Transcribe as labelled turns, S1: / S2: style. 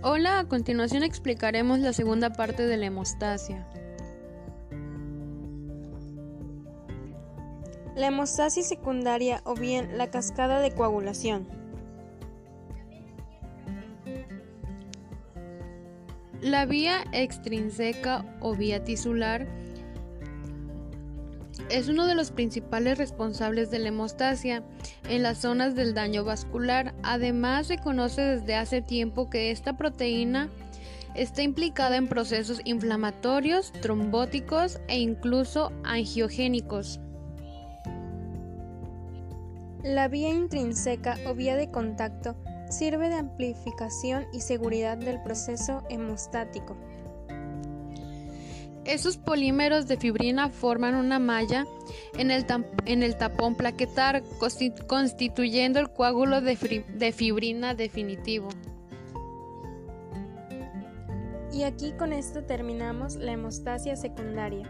S1: Hola, a continuación explicaremos la segunda parte de la hemostasia.
S2: La hemostasia secundaria o bien la cascada de coagulación.
S1: La vía extrínseca o vía tisular es uno de los principales responsables de la hemostasia en las zonas del daño vascular. Además, se conoce desde hace tiempo que esta proteína está implicada en procesos inflamatorios, trombóticos e incluso angiogénicos.
S2: La vía intrínseca o vía de contacto sirve de amplificación y seguridad del proceso hemostático.
S1: Esos polímeros de fibrina forman una malla en el, en el tapón plaquetar, constituyendo el coágulo de, de fibrina definitivo.
S2: Y aquí con esto terminamos la hemostasia secundaria.